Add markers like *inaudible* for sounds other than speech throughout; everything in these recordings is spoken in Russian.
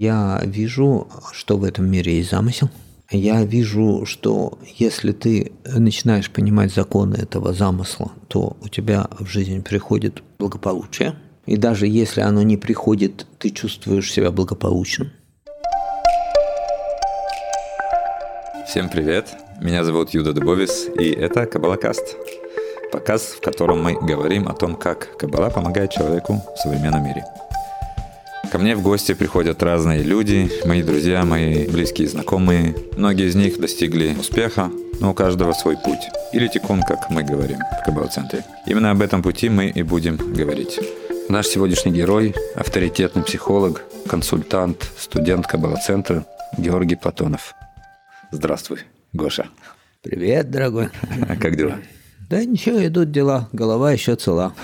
Я вижу, что в этом мире есть замысел. Я вижу, что если ты начинаешь понимать законы этого замысла, то у тебя в жизнь приходит благополучие. И даже если оно не приходит, ты чувствуешь себя благополучным. Всем привет! Меня зовут Юда Дубовис, и это Кабалакаст. Показ, в котором мы говорим о том, как Кабала помогает человеку в современном мире – Ко мне в гости приходят разные люди, мои друзья, мои близкие знакомые. Многие из них достигли успеха, но у каждого свой путь. Или тикун, как мы говорим в Кабал-центре. Именно об этом пути мы и будем говорить. Наш сегодняшний герой – авторитетный психолог, консультант, студент Кабала-центра Георгий Платонов. Здравствуй, Гоша. Привет, дорогой. Как дела? Да ничего, идут дела. Голова еще цела.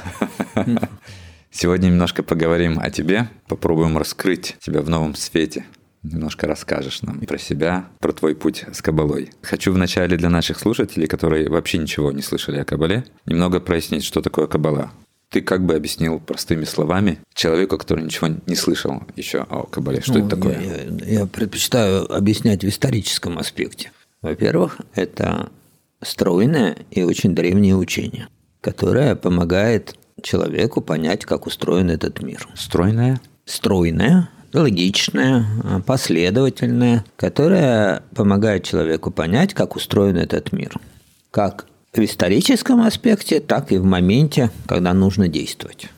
*laughs* Сегодня немножко поговорим о тебе, попробуем раскрыть тебя в новом свете. Немножко расскажешь нам про себя, про твой путь с Кабалой. Хочу вначале для наших слушателей, которые вообще ничего не слышали о Кабале, немного прояснить, что такое Кабала. Ты как бы объяснил простыми словами человеку, который ничего не слышал еще о Кабале, что ну, это такое? Я, я предпочитаю объяснять в историческом аспекте. Во-первых, это стройное и очень древнее учение, которое помогает человеку понять, как устроен этот мир. Стройная? Стройная, логичная, последовательная, которая помогает человеку понять, как устроен этот мир. Как в историческом аспекте, так и в моменте, когда нужно действовать.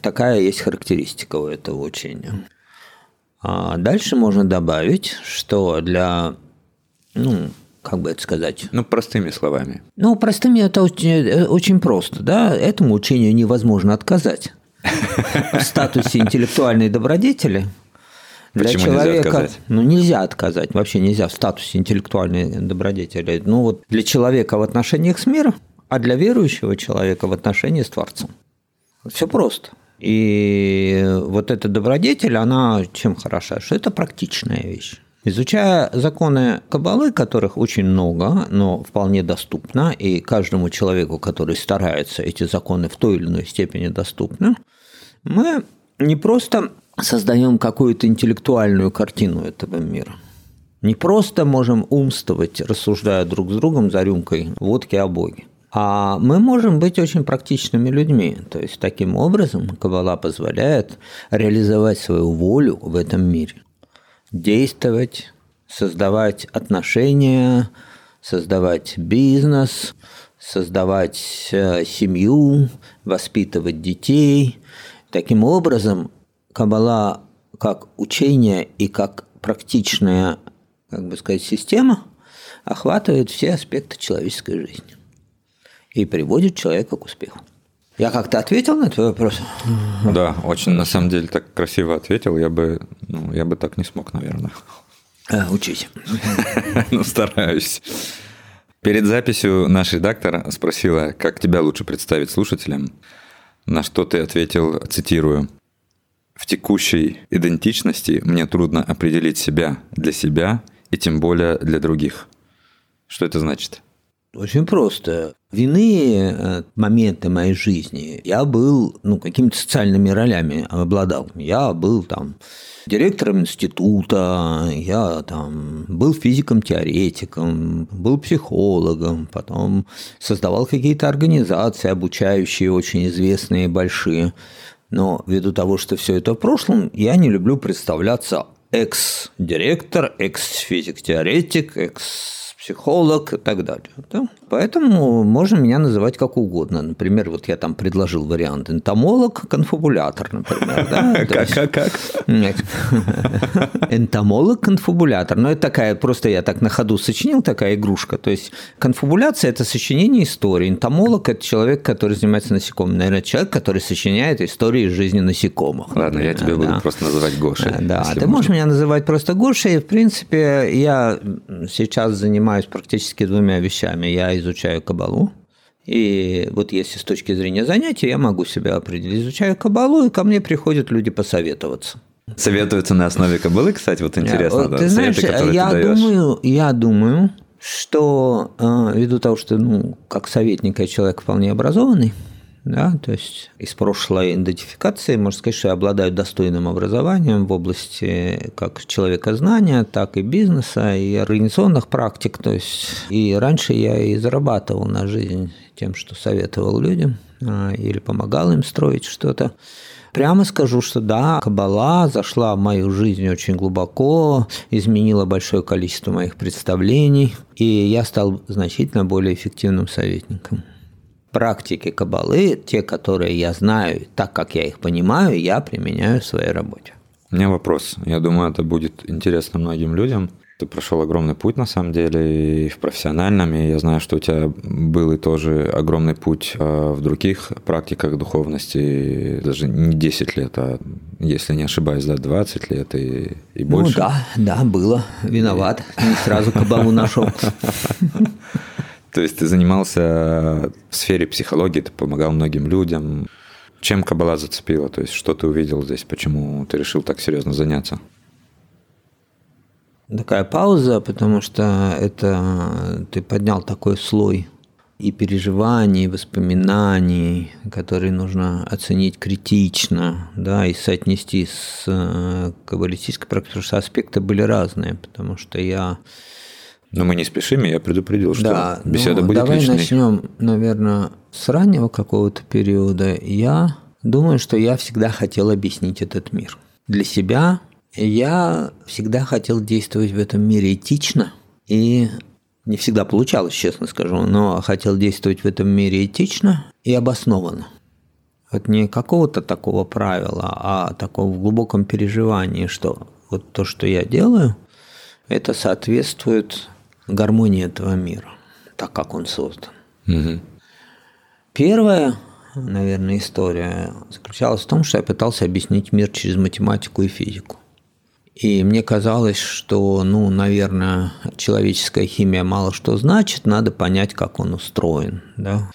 Такая есть характеристика у этого учения. А дальше можно добавить, что для ну, как бы это сказать? Ну, простыми словами. Ну, простыми это очень, э, очень просто, да. Этому учению невозможно отказать. *laughs* В статусе интеллектуальной добродетели для Почему человека, нельзя отказать? ну нельзя отказать, вообще нельзя в статусе интеллектуальной добродетели. Ну вот для человека в отношениях с миром, а для верующего человека в отношении с Творцом. Все просто. И вот эта добродетель, она чем хороша? Что это практичная вещь. Изучая законы Кабалы, которых очень много, но вполне доступно, и каждому человеку, который старается, эти законы в той или иной степени доступны, мы не просто создаем какую-то интеллектуальную картину этого мира, не просто можем умствовать, рассуждая друг с другом за рюмкой водки о Боге, а мы можем быть очень практичными людьми. То есть таким образом Кабала позволяет реализовать свою волю в этом мире – действовать, создавать отношения, создавать бизнес, создавать э, семью, воспитывать детей. Таким образом, Кабала как учение и как практичная, как бы сказать, система охватывает все аспекты человеческой жизни и приводит человека к успеху. Я как-то ответил на твой вопрос? Да, очень на самом деле так красиво ответил. Я бы, ну, я бы так не смог, наверное. А, учись. *laughs* Ну, стараюсь. Перед записью наш редактор спросила, как тебя лучше представить слушателям, на что ты ответил, цитирую, «В текущей идентичности мне трудно определить себя для себя и тем более для других». Что это значит? Очень просто. В иные э, моменты моей жизни я был, ну, какими-то социальными ролями обладал. Я был там директором института, я там был физиком-теоретиком, был психологом, потом создавал какие-то организации, обучающие, очень известные, большие. Но ввиду того, что все это в прошлом, я не люблю представляться экс-директор, экс-физик-теоретик, экс психолог и так далее. Да? Поэтому можно меня называть как угодно. Например, вот я там предложил вариант энтомолог, конфабулятор, например. *laughs* Как, как, как? *laughs* Энтомолог, конфабулятор. Но это такая, просто я так на ходу сочинил, такая игрушка. То есть конфабуляция – это сочинение истории. Энтомолог – это человек, который занимается насекомыми. Наверное, человек, который сочиняет истории жизни насекомых. Ладно, я тебя буду просто называть Гошей. Да, ты можешь меня называть просто Гошей. В принципе, я сейчас занимаюсь занимаюсь практически двумя вещами. Я изучаю кабалу, и вот если с точки зрения занятия, я могу себя определить. Изучаю кабалу, и ко мне приходят люди посоветоваться. Советуются на основе кабалы, кстати, вот интересно. Ты да, знаешь, советы, я ты думаю, я думаю, что э, ввиду того, что ну, как советник я человек вполне образованный, да, то есть из прошлой идентификации можно сказать, что я обладаю достойным образованием в области как человека знания, так и бизнеса, и организационных практик, то есть и раньше я и зарабатывал на жизнь тем, что советовал людям а, или помогал им строить что-то. Прямо скажу, что да, Кабала зашла в мою жизнь очень глубоко, изменила большое количество моих представлений, и я стал значительно более эффективным советником. Практики Кабалы, те, которые я знаю, так как я их понимаю, я применяю в своей работе. У меня вопрос. Я думаю, это будет интересно многим людям. Ты прошел огромный путь, на самом деле, и в профессиональном, и я знаю, что у тебя был и тоже огромный путь а, в других практиках духовности, даже не 10 лет, а, если не ошибаюсь, да, 20 лет и, и ну больше. Ну да, да, было. Виноват. Не сразу кабалу нашел. *laughs* То есть ты занимался в сфере психологии, ты помогал многим людям. Чем Кабала зацепила? То есть что ты увидел здесь? Почему ты решил так серьезно заняться? такая пауза, потому что это ты поднял такой слой и переживаний, и воспоминаний, которые нужно оценить критично, да, и соотнести с э, каббалистической практикой, потому что аспекты были разные, потому что я... Но мы не спешим, я предупредил, что да, беседа ну, будет давай личной. начнем, наверное, с раннего какого-то периода. Я думаю, что я всегда хотел объяснить этот мир. Для себя, я всегда хотел действовать в этом мире этично, и не всегда получалось, честно скажу, но хотел действовать в этом мире этично и обоснованно. Вот не какого-то такого правила, а такого в глубоком переживании, что вот то, что я делаю, это соответствует гармонии этого мира, так как он создан. Угу. Первая, наверное, история заключалась в том, что я пытался объяснить мир через математику и физику. И мне казалось, что, ну, наверное, человеческая химия мало что значит, надо понять, как он устроен, да.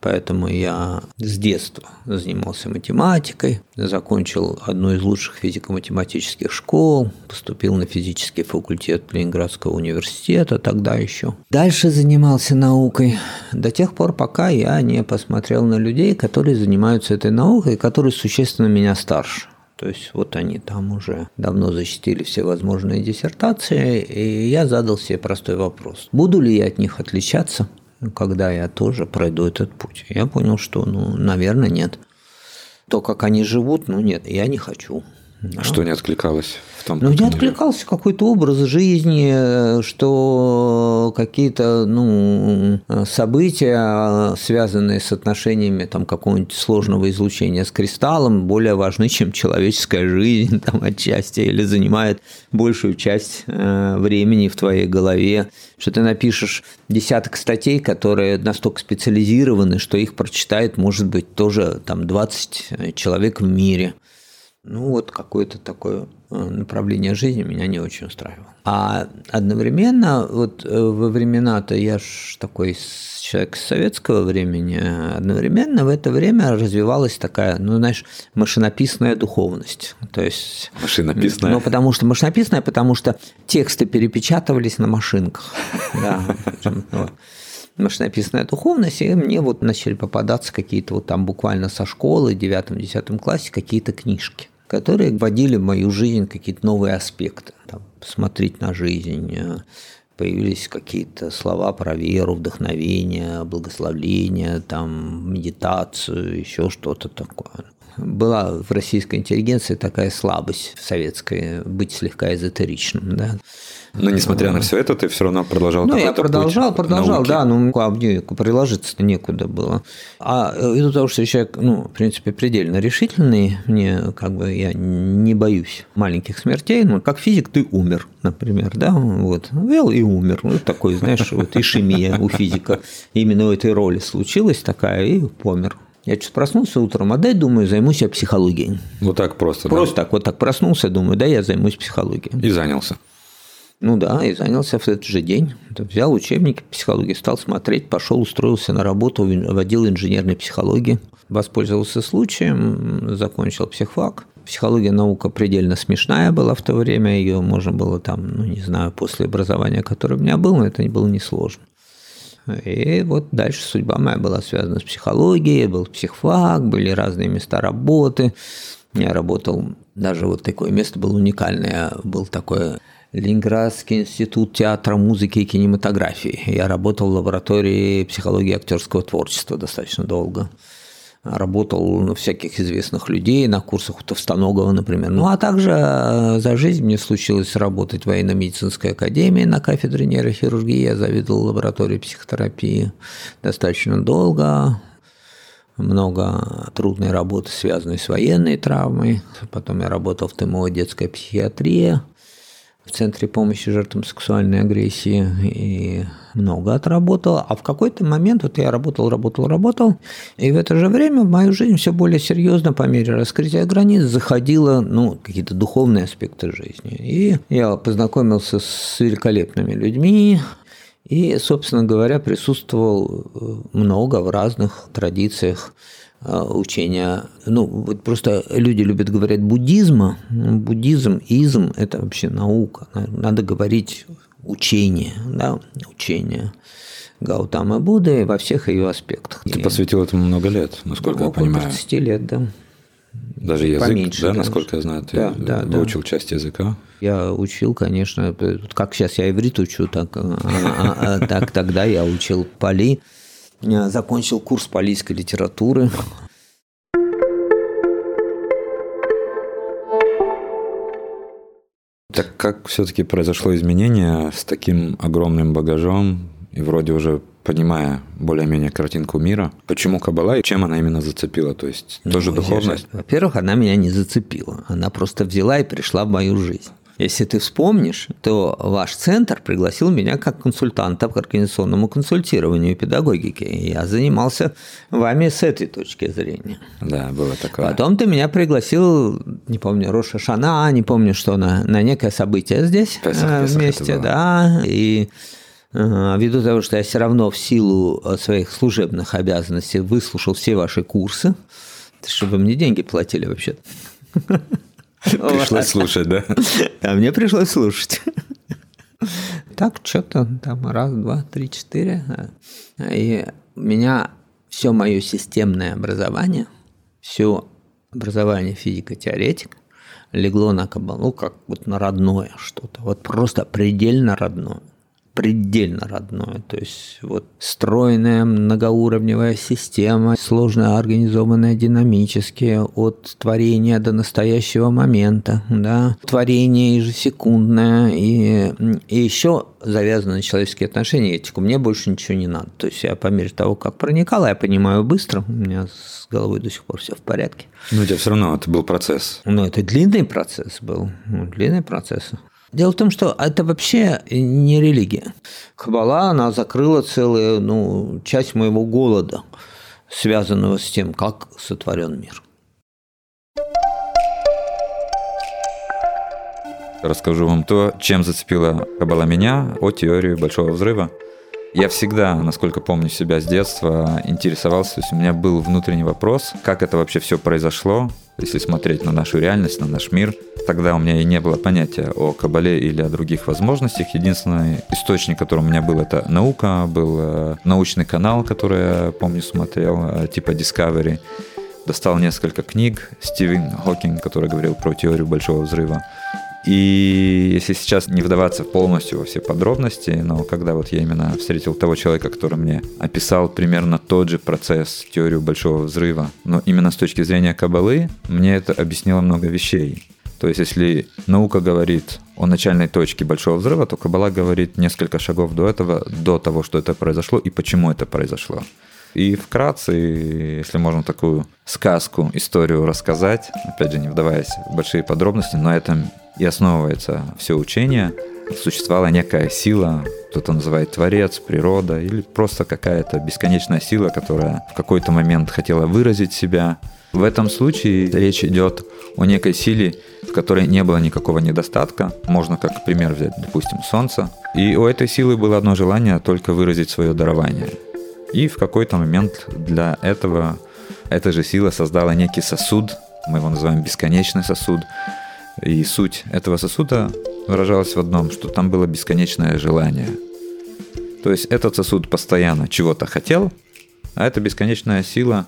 Поэтому я с детства занимался математикой, закончил одну из лучших физико-математических школ, поступил на физический факультет Ленинградского университета тогда еще. Дальше занимался наукой до тех пор, пока я не посмотрел на людей, которые занимаются этой наукой, которые существенно меня старше. То есть вот они там уже давно защитили все возможные диссертации, и я задал себе простой вопрос. Буду ли я от них отличаться, когда я тоже пройду этот путь? Я понял, что, ну, наверное, нет. То, как они живут, ну нет, я не хочу. Да. Что не откликалось в том? Ну, не откликался какой-то образ жизни, что какие-то ну, события, связанные с отношениями там, какого-нибудь сложного излучения с кристаллом, более важны, чем человеческая жизнь *laughs* там, отчасти, или занимает большую часть э, времени в твоей голове, что ты напишешь десяток статей, которые настолько специализированы, что их прочитает, может быть, тоже там 20 человек в мире. Ну вот какое-то такое э, направление жизни меня не очень устраивало. А одновременно, вот э, во времена-то я ж такой человек советского времени, одновременно в это время развивалась такая, ну, знаешь, машинописная духовность. То есть... Машинописная? Ну, потому что машинописная, потому что тексты перепечатывались на машинках. Да машинописная духовность, и мне вот начали попадаться какие-то вот там буквально со школы, 9-10 классе, какие-то книжки которые вводили в мою жизнь какие-то новые аспекты. Там, посмотреть на жизнь, э, появились какие-то слова про веру, вдохновение, благословление, там, медитацию, еще что-то такое. Была в российской интеллигенции такая слабость в советской, быть слегка эзотеричным. Да? Но несмотря на все это, ты все равно продолжал Ну, я продолжал, продолжал, науки. да, ну, а мне приложиться-то некуда было. А э, из-за того, что человек, ну, в принципе, предельно решительный, мне как бы я не боюсь маленьких смертей, ну, как физик ты умер, например, да, вот, вел и умер, вот такой, знаешь, вот ишемия у физика именно в этой роли случилась такая, и помер. Я что-то проснулся утром, а дай, думаю, займусь я психологией. Вот так просто, Просто да? так, вот так проснулся, думаю, да, я займусь психологией. И занялся. Ну да, и занялся в этот же день. Взял учебники психологии, стал смотреть, пошел, устроился на работу в отдел инженерной психологии. Воспользовался случаем, закончил психфак. Психология наука предельно смешная была в то время, ее можно было там, ну не знаю, после образования, которое у меня было, это было несложно. И вот дальше судьба моя была связана с психологией, был психфак, были разные места работы. Я работал, даже вот такое место было уникальное, был такой Ленинградский институт театра, музыки и кинематографии. Я работал в лаборатории психологии актерского творчества достаточно долго. Работал на всяких известных людей, на курсах у Товстоногова, например. Ну, а также э, за жизнь мне случилось работать в военно-медицинской академии на кафедре нейрохирургии. Я завидовал лабораторией психотерапии достаточно долго много трудной работы, связанной с военной травмой. Потом я работал в ТМО «Детская психиатрия», в Центре помощи жертвам сексуальной агрессии и много отработал. А в какой-то момент вот я работал, работал, работал, и в это же время в мою жизнь все более серьезно по мере раскрытия границ заходило ну, какие-то духовные аспекты жизни. И я познакомился с великолепными людьми, и, собственно говоря, присутствовал э, много в разных традициях учения. Ну, вот просто люди любят говорить буддизма. Буддизм, изм – это вообще наука. Надо говорить учение, да, учение. Гаутамы Будды во всех ее аспектах. Ты посвятил этому много лет, насколько Около я понимаю. 30 лет, да. Даже язык, Поменьше, да, конечно. насколько я знаю, ты да, да, выучил да. часть языка? Я учил, конечно, как сейчас я иврит учу, так, а, а, а, так тогда я учил пали. Закончил курс палийской литературы. Так как все-таки произошло изменение с таким огромным багажом и вроде уже понимая более-менее картинку мира, почему Кабала и чем она именно зацепила? То есть ну, тоже духовность? Во-первых, она меня не зацепила. Она просто взяла и пришла в мою жизнь. Если ты вспомнишь, то ваш центр пригласил меня как консультанта по организационному консультированию и педагогике. И я занимался вами с этой точки зрения. Да, было такое. Потом ты меня пригласил, не помню, Роша Шана, не помню, что на, на некое событие здесь Песах, э, вместе, да. И э, Ввиду того, что я все равно в силу своих служебных обязанностей выслушал все ваши курсы, чтобы мне деньги платили вообще-то. Пришлось слушать, да? *laughs* А мне пришлось слушать. Так, что-то там раз, два, три, четыре. И меня все мое системное образование, все образование физико-теоретика легло на кабалу как вот на родное что-то, вот просто предельно родное предельно родное. То есть вот стройная многоуровневая система, сложно организованная динамически от творения до настоящего момента, да, творение ежесекундное и, и еще завязаны на человеческие отношения, этику. Мне больше ничего не надо. То есть я по мере того, как проникал, я понимаю быстро, у меня с головой до сих пор все в порядке. Но у тебя все равно это был процесс. Ну, это длинный процесс был, ну, длинный процесс. Дело в том, что это вообще не религия. Хабала, она закрыла целую ну, часть моего голода, связанного с тем, как сотворен мир. Расскажу вам то, чем зацепила Кабала меня, о теорию Большого Взрыва. Я всегда, насколько помню себя с детства, интересовался, то есть у меня был внутренний вопрос, как это вообще все произошло, если смотреть на нашу реальность, на наш мир, тогда у меня и не было понятия о Кабале или о других возможностях. Единственный источник, который у меня был, это наука, был э, научный канал, который я, помню, смотрел, э, типа Discovery. Достал несколько книг, Стивен Хокинг, который говорил про теорию Большого Взрыва. И если сейчас не вдаваться полностью во все подробности, но когда вот я именно встретил того человека, который мне описал примерно тот же процесс, теорию большого взрыва, но именно с точки зрения кабалы, мне это объяснило много вещей. То есть, если наука говорит о начальной точке большого взрыва, то Кабала говорит несколько шагов до этого, до того, что это произошло и почему это произошло. И вкратце, если можно такую сказку, историю рассказать, опять же, не вдаваясь в большие подробности, но это и основывается все учение. Существовала некая сила, кто-то называет творец, природа, или просто какая-то бесконечная сила, которая в какой-то момент хотела выразить себя. В этом случае речь идет о некой силе, в которой не было никакого недостатка. Можно как пример взять, допустим, Солнце. И у этой силы было одно желание только выразить свое дарование. И в какой-то момент для этого эта же сила создала некий сосуд, мы его называем бесконечный сосуд, и суть этого сосуда выражалась в одном, что там было бесконечное желание. То есть этот сосуд постоянно чего-то хотел, а эта бесконечная сила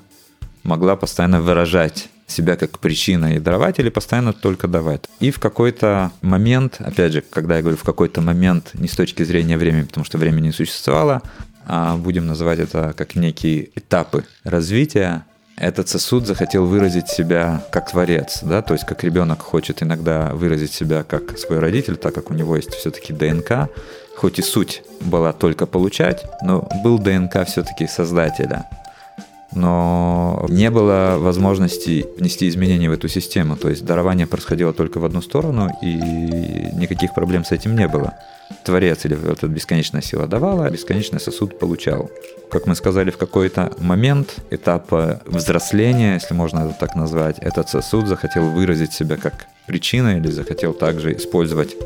могла постоянно выражать себя как причина и давать или постоянно только давать. И в какой-то момент, опять же, когда я говорю в какой-то момент, не с точки зрения времени, потому что времени не существовало, а будем называть это как некие этапы развития, этот сосуд захотел выразить себя как творец, да, то есть как ребенок хочет иногда выразить себя как свой родитель, так как у него есть все-таки ДНК, хоть и суть была только получать, но был ДНК все-таки создателя но не было возможности внести изменения в эту систему. То есть дарование происходило только в одну сторону, и никаких проблем с этим не было. Творец или эта бесконечная сила давала, а бесконечный сосуд получал. Как мы сказали, в какой-то момент этапа взросления, если можно это так назвать, этот сосуд захотел выразить себя как причина или захотел также использовать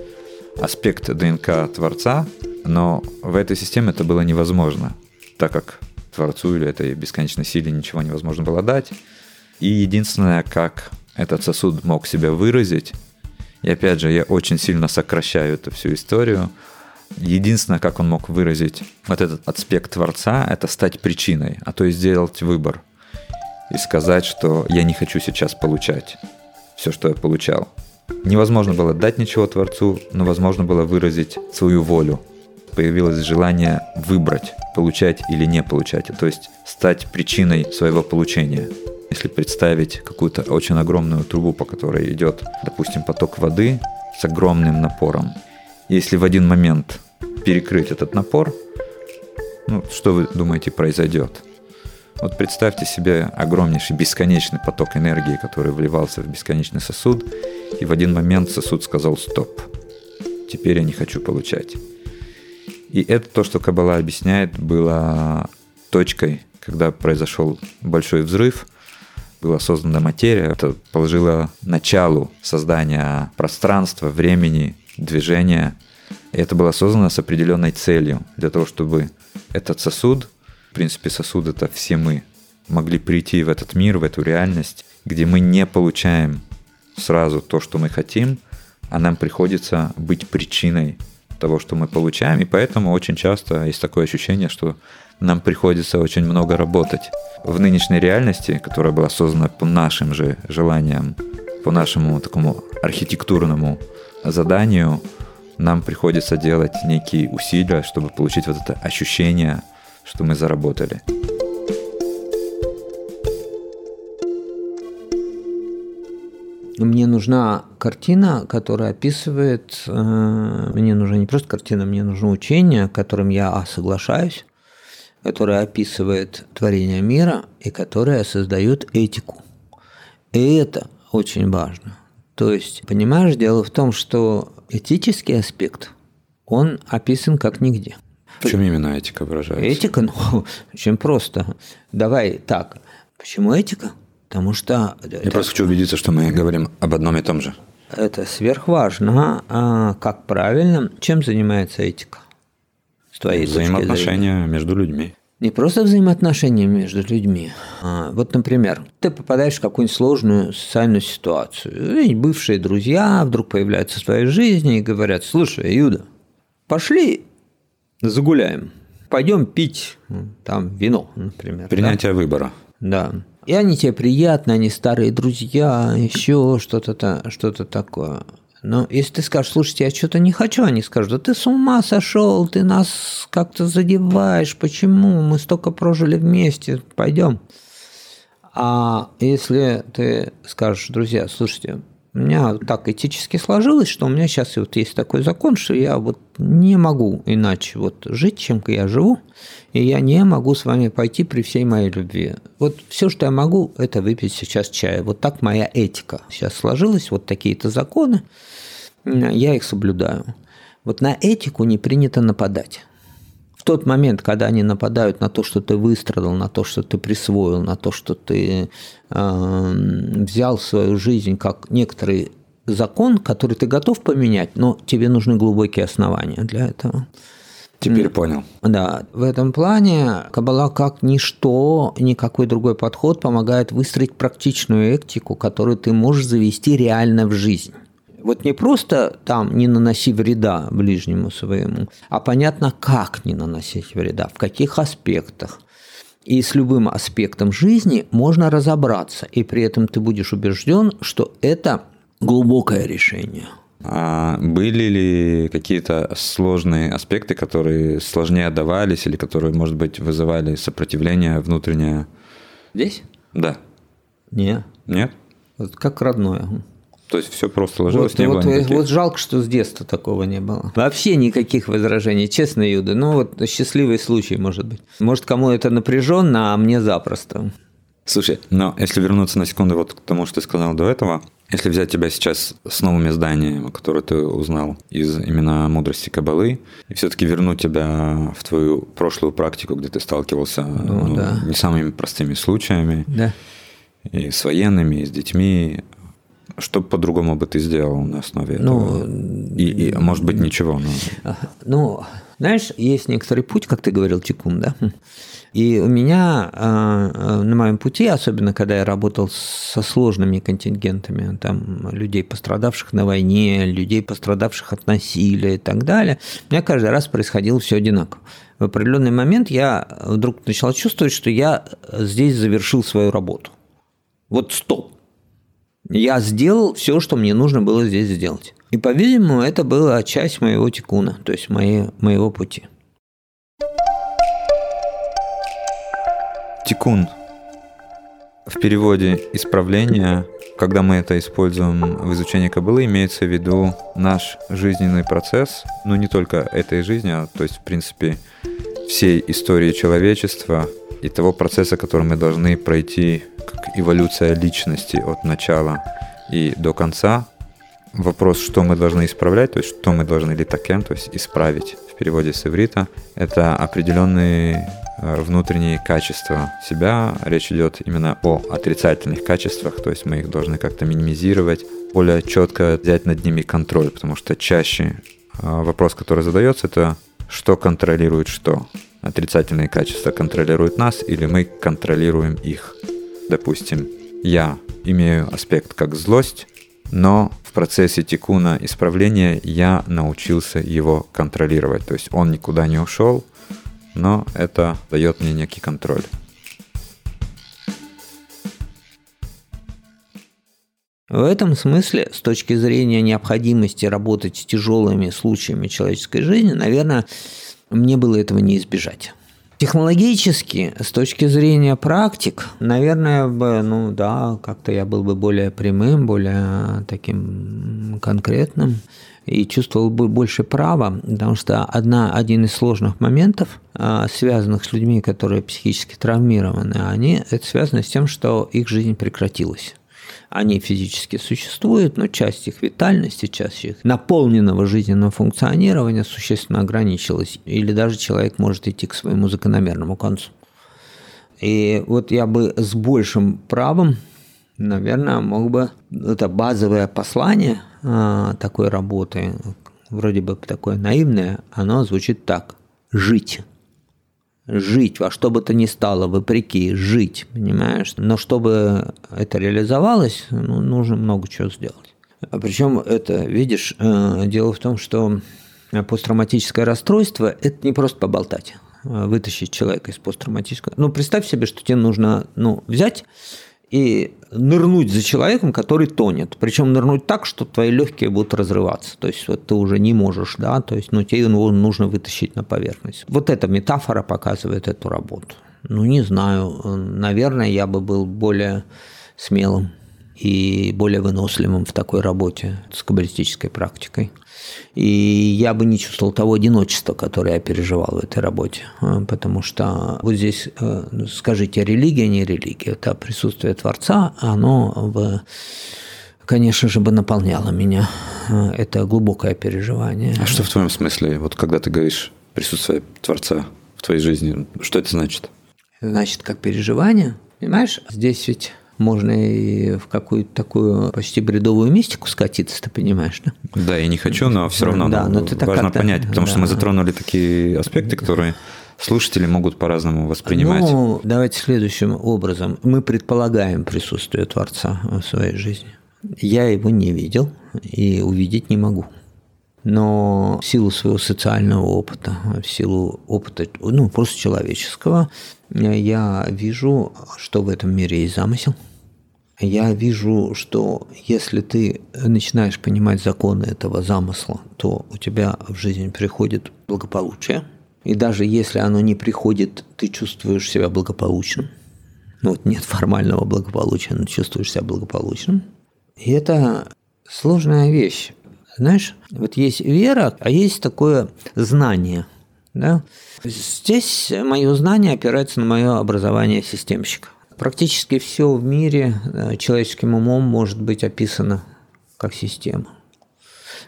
аспект ДНК Творца, но в этой системе это было невозможно, так как Творцу или этой бесконечной силе ничего невозможно было дать. И единственное, как этот сосуд мог себя выразить, и опять же, я очень сильно сокращаю эту всю историю, единственное, как он мог выразить вот этот аспект Творца, это стать причиной, а то есть сделать выбор и сказать, что я не хочу сейчас получать все, что я получал. Невозможно было дать ничего Творцу, но возможно было выразить свою волю, появилось желание выбрать, получать или не получать, то есть стать причиной своего получения. Если представить какую-то очень огромную трубу, по которой идет, допустим, поток воды с огромным напором, если в один момент перекрыть этот напор, ну, что вы думаете произойдет? Вот представьте себе огромнейший бесконечный поток энергии, который вливался в бесконечный сосуд, и в один момент сосуд сказал «стоп». Теперь я не хочу получать. И это то, что Каббала объясняет, было точкой, когда произошел большой взрыв, была создана материя, это положило началу создания пространства, времени, движения. И это было создано с определенной целью, для того, чтобы этот сосуд, в принципе, сосуд это все мы, могли прийти в этот мир, в эту реальность, где мы не получаем сразу то, что мы хотим, а нам приходится быть причиной того, что мы получаем, и поэтому очень часто есть такое ощущение, что нам приходится очень много работать. В нынешней реальности, которая была создана по нашим же желаниям, по нашему такому архитектурному заданию, нам приходится делать некие усилия, чтобы получить вот это ощущение, что мы заработали. Мне нужна картина, которая описывает... Э, мне нужна не просто картина, мне нужно учение, которым я соглашаюсь, которое описывает творение мира и которое создает этику. И это очень важно. То есть, понимаешь, дело в том, что этический аспект, он описан как нигде. В чем именно этика выражается? Этика, ну, *laughs* очень просто. Давай так. Почему этика? Потому что... Я это, просто хочу убедиться, что мы говорим об одном и том же. Это сверхважно. А как правильно? Чем занимается этика? С твоей Взаимоотношения между людьми. Не просто взаимоотношения между людьми. А, вот, например, ты попадаешь в какую-нибудь сложную социальную ситуацию. И бывшие друзья вдруг появляются в твоей жизни и говорят, слушай, Юда, пошли загуляем. Пойдем пить там вино, например. Принятие да? выбора. Да. И они тебе приятны, они старые друзья, еще что-то что-то такое. Но если ты скажешь, слушайте, я что-то не хочу, они скажут, да ты с ума сошел, ты нас как-то задеваешь, почему? Мы столько прожили вместе, пойдем. А если ты скажешь, друзья, слушайте, у меня так этически сложилось, что у меня сейчас вот есть такой закон, что я вот не могу иначе вот жить, чем я живу, и я не могу с вами пойти при всей моей любви. Вот все, что я могу, это выпить сейчас чая. Вот так моя этика сейчас сложилась, вот такие-то законы, я их соблюдаю. Вот на этику не принято нападать тот момент, когда они нападают на то, что ты выстрадал, на то, что ты присвоил, на то, что ты э, взял свою жизнь как некоторый закон, который ты готов поменять, но тебе нужны глубокие основания для этого. Теперь понял. Да, в этом плане Кабала как ничто, никакой другой подход помогает выстроить практичную этику, которую ты можешь завести реально в жизнь. Вот не просто там не наноси вреда ближнему своему, а понятно, как не наносить вреда, в каких аспектах. И с любым аспектом жизни можно разобраться, и при этом ты будешь убежден, что это глубокое решение. А были ли какие-то сложные аспекты, которые сложнее давались или которые, может быть, вызывали сопротивление внутреннее? Здесь? Да. Не. Нет? Вот как родное. То есть все просто ложилось, вот, не вот, было никаких... вот жалко, что с детства такого не было. Вообще никаких возражений, честно, Юда. Ну вот счастливый случай, может быть. Может, кому это напряженно, а мне запросто. Слушай, но если вернуться на секунду вот к тому, что ты сказал до этого, если взять тебя сейчас с новыми зданиями, которые ты узнал из именно мудрости Кабалы, и все-таки вернуть тебя в твою прошлую практику, где ты сталкивался ну, ну, да. не самыми простыми случаями, да. и с военными, и с детьми, что по-другому бы ты сделал на основе ну, этого? И, и, может быть, ничего. Но... Ну, знаешь, есть некоторый путь, как ты говорил, тикун, да? И у меня э, на моем пути, особенно когда я работал со сложными контингентами, там людей, пострадавших на войне, людей, пострадавших от насилия и так далее, у меня каждый раз происходило все одинаково. В определенный момент я вдруг начал чувствовать, что я здесь завершил свою работу. Вот стоп. Я сделал все, что мне нужно было здесь сделать. И, по-видимому, это была часть моего тикуна, то есть моей, моего пути. Тикун в переводе исправление, когда мы это используем в изучении кабылы, имеется в виду наш жизненный процесс, но не только этой жизни, а то есть, в принципе, всей истории человечества и того процесса, который мы должны пройти как эволюция личности от начала и до конца. Вопрос, что мы должны исправлять, то есть что мы должны литакен, то есть исправить в переводе с иврита, это определенные Э, внутренние качества себя. Речь идет именно о отрицательных качествах, то есть мы их должны как-то минимизировать, более четко взять над ними контроль, потому что чаще э, вопрос, который задается, это что контролирует что. Отрицательные качества контролируют нас или мы контролируем их. Допустим, я имею аспект как злость, но в процессе тикуна исправления я научился его контролировать. То есть он никуда не ушел, но это дает мне некий контроль. В этом смысле, с точки зрения необходимости работать с тяжелыми случаями человеческой жизни, наверное, мне было этого не избежать. Технологически, с точки зрения практик, наверное, бы, ну да, как-то я был бы более прямым, более таким конкретным и чувствовал бы больше права, потому что одна, один из сложных моментов, а, связанных с людьми, которые психически травмированы, они, это связано с тем, что их жизнь прекратилась. Они физически существуют, но часть их витальности, часть их наполненного жизненного функционирования существенно ограничилась. Или даже человек может идти к своему закономерному концу. И вот я бы с большим правом, наверное, мог бы это базовое послание – а, такой работы, вроде бы такое наивное, оно звучит так. Жить. Жить во что бы то ни стало, вопреки, жить, понимаешь? Но чтобы это реализовалось, ну, нужно много чего сделать. А Причем это, видишь, э, дело в том, что посттравматическое расстройство – это не просто поболтать вытащить человека из посттравматического. Ну, представь себе, что тебе нужно ну, взять и нырнуть за человеком, который тонет. Причем нырнуть так, что твои легкие будут разрываться. То есть вот ты уже не можешь, да, то есть ну, тебе его нужно вытащить на поверхность. Вот эта метафора показывает эту работу. Ну, не знаю, наверное, я бы был более смелым и более выносливым в такой работе с каббалистической практикой. И я бы не чувствовал того одиночества, которое я переживал в этой работе. А, потому что вот здесь, э, скажите, религия, не религия, это присутствие Творца, оно бы конечно же, бы наполняло меня. А, это глубокое переживание. А что в твоем смысле, вот когда ты говоришь присутствие Творца в твоей жизни, что это значит? Значит, как переживание. Понимаешь, здесь ведь можно и в какую-то такую почти бредовую мистику скатиться, ты понимаешь, да? Да, я не хочу, но все равно да, но ты важно понять, потому да. что мы затронули такие аспекты, которые слушатели могут по-разному воспринимать. Ну, давайте следующим образом. Мы предполагаем присутствие Творца в своей жизни. Я его не видел и увидеть не могу. Но в силу своего социального опыта, в силу опыта, ну, просто человеческого, я вижу, что в этом мире есть замысел. Я вижу, что если ты начинаешь понимать законы этого замысла, то у тебя в жизнь приходит благополучие. И даже если оно не приходит, ты чувствуешь себя благополучным. Ну вот нет формального благополучия, но чувствуешь себя благополучным. И это сложная вещь. Знаешь, вот есть вера, а есть такое знание. Да? Здесь мое знание опирается на мое образование системщика. Практически все в мире э, человеческим умом может быть описано как система.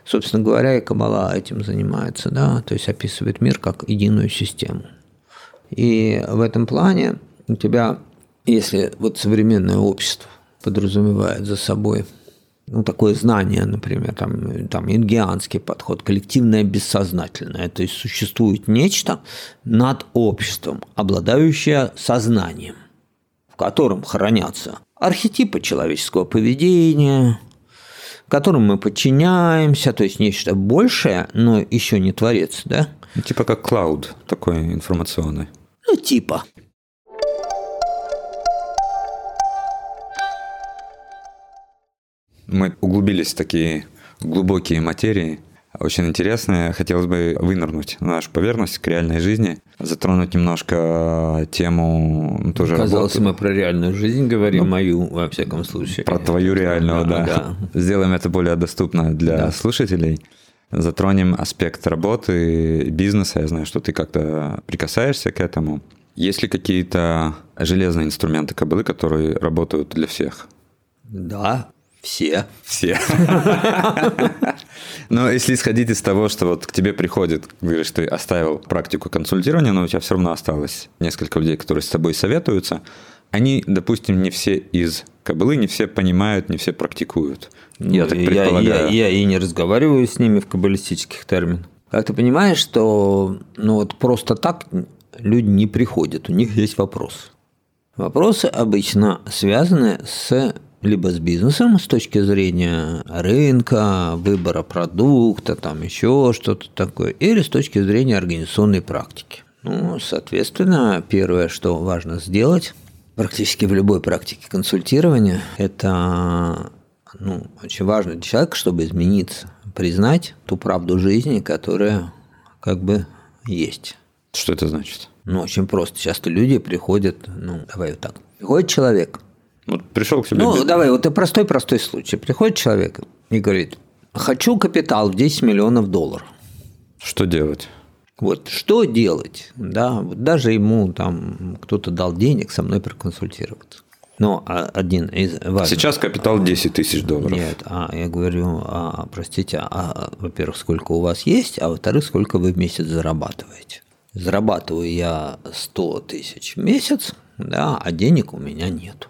Собственно говоря, и Кабала этим занимается, да, то есть описывает мир как единую систему. И в этом плане у тебя, если вот современное общество подразумевает за собой ну, такое знание, например, там, там ингианский подход, коллективное бессознательное. То есть существует нечто над обществом, обладающее сознанием, в котором хранятся архетипы человеческого поведения, которым мы подчиняемся, то есть нечто большее, но еще не творец, да? Ну, типа как клауд такой информационный. Ну, типа. Мы углубились в такие глубокие материи, очень интересные. Хотелось бы вынырнуть на нашу поверхность к реальной жизни, затронуть немножко тему ну, тоже Казалось, работы. мы про реальную жизнь говорим, ну, мою, во всяком случае. Про твою реальную, да. да. да. Сделаем это более доступно для да. слушателей. Затронем аспект работы, бизнеса. Я знаю, что ты как-то прикасаешься к этому. Есть ли какие-то железные инструменты кобылы, которые работают для всех? Да, все. Все. *laughs* Но если исходить из того, что вот к тебе приходит, говоришь, ты оставил практику консультирования, но у тебя все равно осталось несколько людей, которые с тобой советуются, они, допустим, не все из кобылы, не все понимают, не все практикуют. Я так предполагаю. Я, я, я и не разговариваю с ними в каббалистических терминах. Как ты понимаешь, что ну вот просто так люди не приходят, у них есть вопрос. Вопросы обычно связаны с либо с бизнесом с точки зрения рынка, выбора продукта, там еще что-то такое, или с точки зрения организационной практики. Ну, соответственно, первое, что важно сделать практически в любой практике консультирования, это ну, очень важно для человека, чтобы измениться, признать ту правду жизни, которая как бы есть. Что это значит? Ну, очень просто. Часто люди приходят, ну, давай вот так. Приходит человек, вот пришел к себе. Ну, давай, вот это простой-простой случай. Приходит человек и говорит, хочу капитал в 10 миллионов долларов. Что делать? Вот что делать, да, вот даже ему там кто-то дал денег со мной проконсультироваться. Но а, один из важных... Сейчас капитал 10 тысяч долларов. Нет, а я говорю, а, простите, а, во-первых, сколько у вас есть, а во-вторых, сколько вы в месяц зарабатываете. Зарабатываю я 100 тысяч в месяц, да, а денег у меня нету.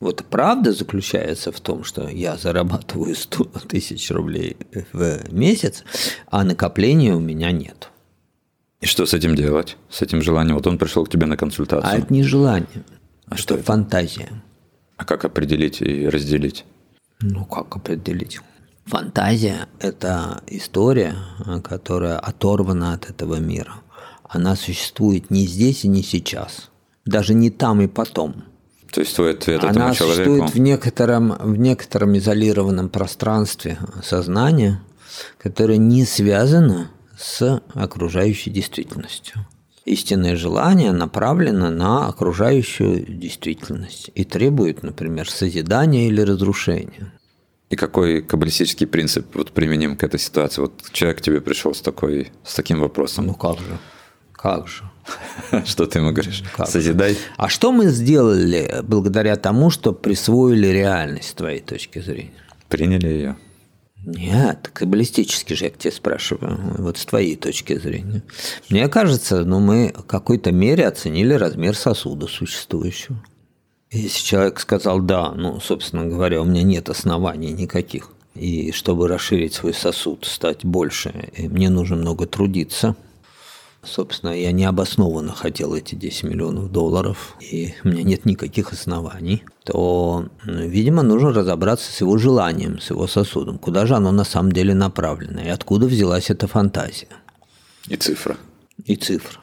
Вот правда заключается в том, что я зарабатываю 100 тысяч рублей в месяц, а накопления у меня нет. И что с этим делать? С этим желанием? Вот он пришел к тебе на консультацию. А это не желание. А что это? фантазия. А как определить и разделить? Ну, как определить? Фантазия – это история, которая оторвана от этого мира. Она существует не здесь и не сейчас. Даже не там и потом – то есть твой ответ Она этому человеку? существует в некотором, в некотором изолированном пространстве сознания, которое не связано с окружающей действительностью. Истинное желание направлено на окружающую действительность и требует, например, созидания или разрушения. И какой каббалистический принцип вот применим к этой ситуации? Вот человек к тебе пришел с, такой, с таким вопросом. Ну как же? Как же? *laughs* Что ты ему говоришь? Как? Созидай. А что мы сделали благодаря тому, что присвоили реальность с твоей точки зрения? Приняли ее. Нет, каббалистически же я к тебе спрашиваю, вот с твоей точки зрения. Мне кажется, ну, мы в какой-то мере оценили размер сосуда существующего. Если человек сказал, да, ну, собственно говоря, у меня нет оснований никаких, и чтобы расширить свой сосуд, стать больше, мне нужно много трудиться – собственно, я необоснованно хотел эти 10 миллионов долларов, и у меня нет никаких оснований, то, видимо, нужно разобраться с его желанием, с его сосудом, куда же оно на самом деле направлено, и откуда взялась эта фантазия. И цифра. И цифра.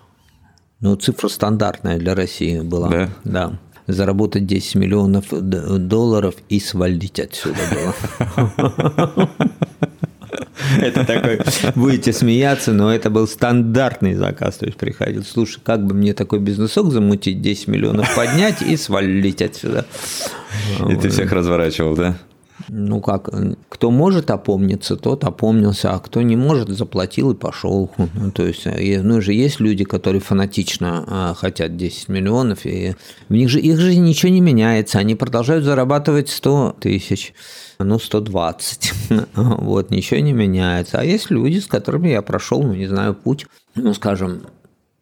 Ну, цифра стандартная для России была. Да? Да. Заработать 10 миллионов долларов и свалить отсюда было. *laughs* *laughs* Это такой, будете смеяться, но это был стандартный заказ. То есть приходил, слушай, как бы мне такой бизнесок замутить, 10 миллионов поднять и свалить отсюда. И ты всех разворачивал, да? Ну как, кто может опомниться, тот опомнился, а кто не может, заплатил и пошел. Ну, то есть, ну же есть люди, которые фанатично а, хотят 10 миллионов, и в них же их жизнь ничего не меняется, они продолжают зарабатывать 100 тысяч ну, 120. *laughs* вот, ничего не меняется. А есть люди, с которыми я прошел, ну, не знаю, путь, ну, скажем,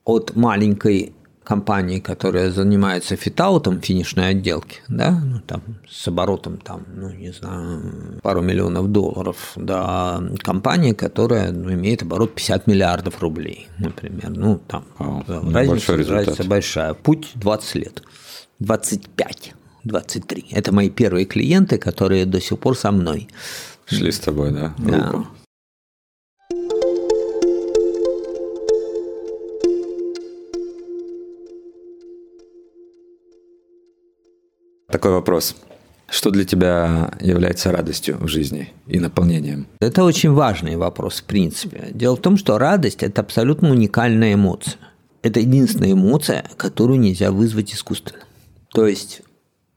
от маленькой компании, которая занимается фитаутом финишной отделки, да, ну, там, с оборотом, там, ну, не знаю, пару миллионов долларов, да, компания, которая ну, имеет оборот 50 миллиардов рублей, например, ну, там, Вау, разница, разница большая. Путь 20 лет, 25 23. Это мои первые клиенты, которые до сих пор со мной. Шли с тобой, да? Да. Такой вопрос. Что для тебя является радостью в жизни и наполнением? Это очень важный вопрос, в принципе. Дело в том, что радость – это абсолютно уникальная эмоция. Это единственная эмоция, которую нельзя вызвать искусственно. То есть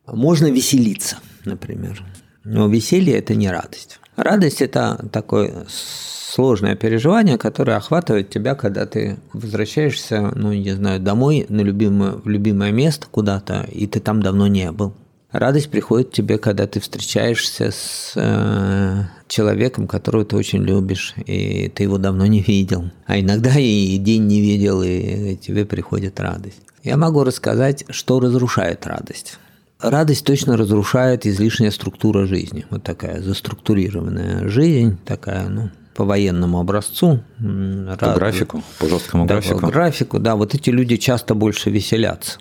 можно веселиться, например. Но веселье – это не радость. Радость – это такое сложное переживание, которое охватывает тебя, когда ты возвращаешься, ну, не знаю, домой на любимое, в любимое место куда-то, и ты там давно не был. Радость приходит тебе, когда ты встречаешься с э, человеком, которого ты очень любишь, и ты его давно не видел. А иногда и день не видел, и тебе приходит радость. Я могу рассказать, что разрушает радость. Радость точно разрушает излишняя структура жизни. Вот такая заструктурированная жизнь, такая, ну, по военному образцу. По Рад... графику, по жесткому да, графику. По графику, да. Вот эти люди часто больше веселятся.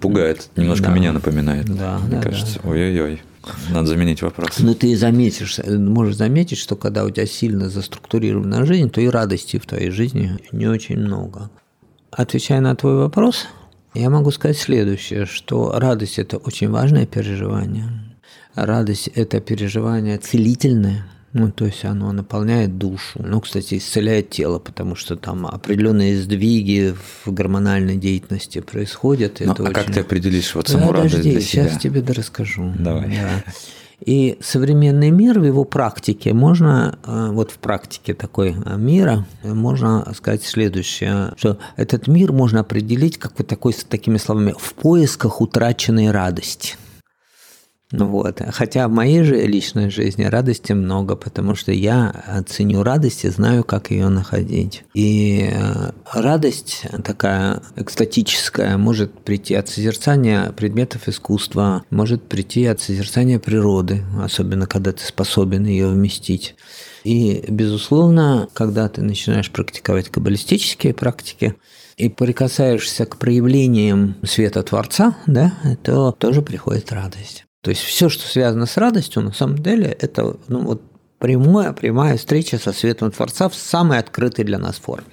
Пугает, немножко да. меня напоминает. Да, мне да, кажется. Да. Ой-ой-ой. Надо заменить вопрос. Ну, ты заметишь, можешь заметить, что когда у тебя сильно заструктурирована жизнь, то и радости в твоей жизни не очень много. Отвечая на твой вопрос, я могу сказать следующее, что радость – это очень важное переживание. Радость – это переживание целительное, ну, то есть оно наполняет душу. Ну, кстати, исцеляет тело, потому что там определенные сдвиги в гормональной деятельности происходят. Ну, а очень... как ты определишь вот саму Подожди, радость для себя? сейчас тебе расскажу. Давай. Да. И современный мир в его практике можно, э, вот в практике такой э, мира, можно сказать следующее, что этот мир можно определить как вот такой, с такими словами, в поисках утраченной радости. Ну вот. Хотя в моей же личной жизни радости много, потому что я ценю радость и знаю, как ее находить. И э, радость такая экстатическая может прийти от созерцания предметов искусства, может прийти от созерцания природы, особенно когда ты способен ее вместить. И, безусловно, когда ты начинаешь практиковать каббалистические практики, и прикасаешься к проявлениям света Творца, да, то тоже приходит радость. То есть все, что связано с радостью, на самом деле, это ну, вот прямая, прямая встреча со светом Творца в самой открытой для нас форме.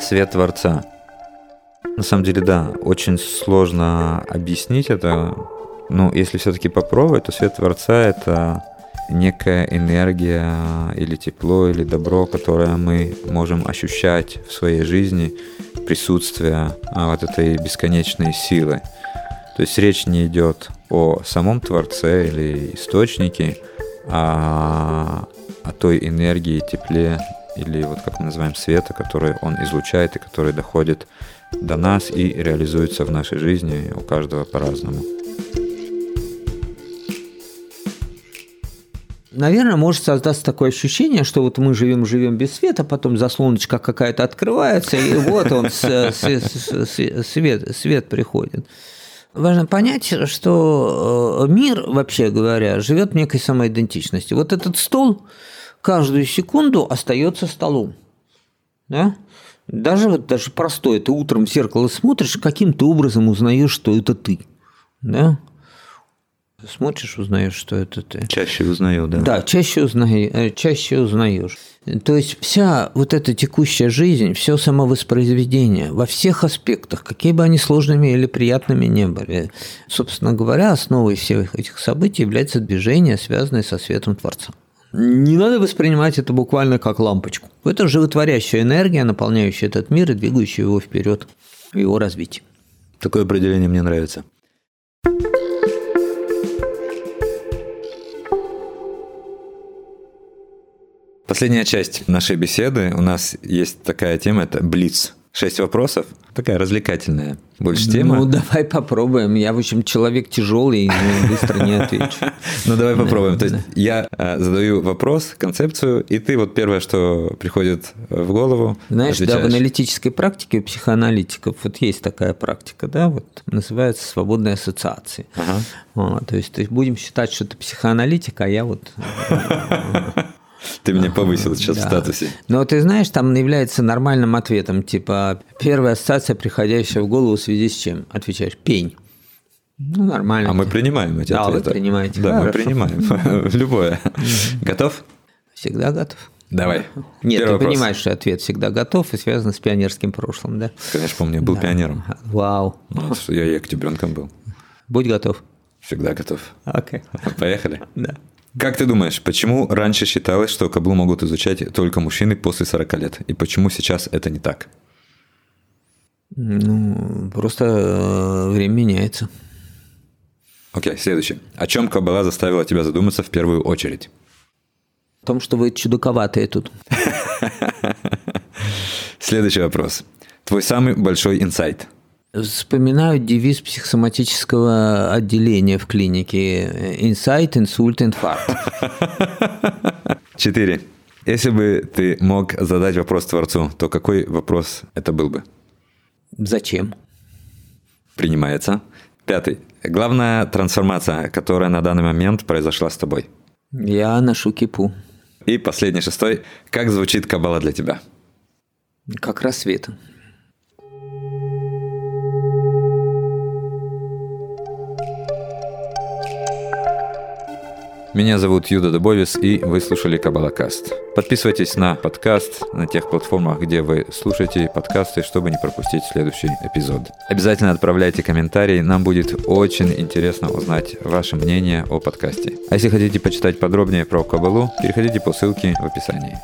Свет Творца. На самом деле, да, очень сложно объяснить это. Но если все-таки попробовать, то свет Творца это некая энергия или тепло, или добро, которое мы можем ощущать в своей жизни, присутствие а, вот этой бесконечной силы. То есть речь не идет о самом Творце или источнике, а о той энергии, тепле или вот как мы называем света, который он излучает и который доходит до нас и реализуется в нашей жизни у каждого по-разному. Наверное, может создаться такое ощущение, что вот мы живем, живем без света, потом заслоночка какая-то открывается, и вот он, свет, свет приходит. Важно понять, что э, мир, вообще говоря, живет в некой самоидентичности. Вот этот стол, каждую секунду остается столом. Да? Даже, вот, даже простое, ты утром в зеркало смотришь, каким-то образом узнаешь, что это ты. Да? Смотришь, узнаешь, что это ты. Чаще узнаю, да. Да, чаще, узнаю, э, чаще узнаешь. То есть вся вот эта текущая жизнь, все самовоспроизведение во всех аспектах, какие бы они сложными или приятными не были, собственно говоря, основой всех этих событий является движение, связанное со светом Творца. Не надо воспринимать это буквально как лампочку. Это животворящая энергия, наполняющая этот мир и двигающая его вперед в его развитии. Такое определение мне нравится. Последняя часть нашей беседы. У нас есть такая тема, это блиц. Шесть вопросов. Такая развлекательная больше тема. Ну, давай попробуем. Я, в общем, человек тяжелый, и быстро не отвечу. *laughs* Ну, давай попробуем. То есть я э, задаю вопрос, концепцию, и ты вот первое, что приходит в голову, Знаешь, да, в аналитической практике у психоаналитиков вот есть такая практика, да, вот называется свободная ассоциация. То есть будем считать, что ты психоаналитик, а я вот *laughs* ты меня повысил сейчас да. в статусе. Но ты знаешь, там является нормальным ответом, типа, первая ассоциация, приходящая в голову в связи с чем? Отвечаешь, пень. Ну, нормально. А мы принимаем эти да, ответы. Да, вы принимаете. Да, Хорошо. мы принимаем. *laughs* Любое. Готов? Всегда готов. Давай. Нет, Первый ты вопрос. понимаешь, что ответ всегда готов и связан с пионерским прошлым, да? Конечно, помню, я был да. пионером. Вау. Ну, я и октябренком был. Будь готов. Всегда готов. Окей. Okay. Поехали? Да. Как ты думаешь, почему раньше считалось, что каблу могут изучать только мужчины после 40 лет? И почему сейчас это не так? Ну, просто э, время меняется. Окей, okay, следующее. О чем кабала заставила тебя задуматься в первую очередь? О том, что вы чудаковатые тут. *laughs* Следующий вопрос. Твой самый большой инсайт – Вспоминаю девиз психосоматического отделения в клинике «Инсайт, инсульт, инфаркт». *laughs* Четыре. Если бы ты мог задать вопрос Творцу, то какой вопрос это был бы? Зачем? Принимается. Пятый. Главная трансформация, которая на данный момент произошла с тобой? Я ношу кипу. И последний, шестой. Как звучит Каббала для тебя? Как рассвет. Меня зовут Юда Дубовис, и вы слушали Кабалакаст. Подписывайтесь на подкаст на тех платформах, где вы слушаете подкасты, чтобы не пропустить следующий эпизод. Обязательно отправляйте комментарии, нам будет очень интересно узнать ваше мнение о подкасте. А если хотите почитать подробнее про Кабалу, переходите по ссылке в описании.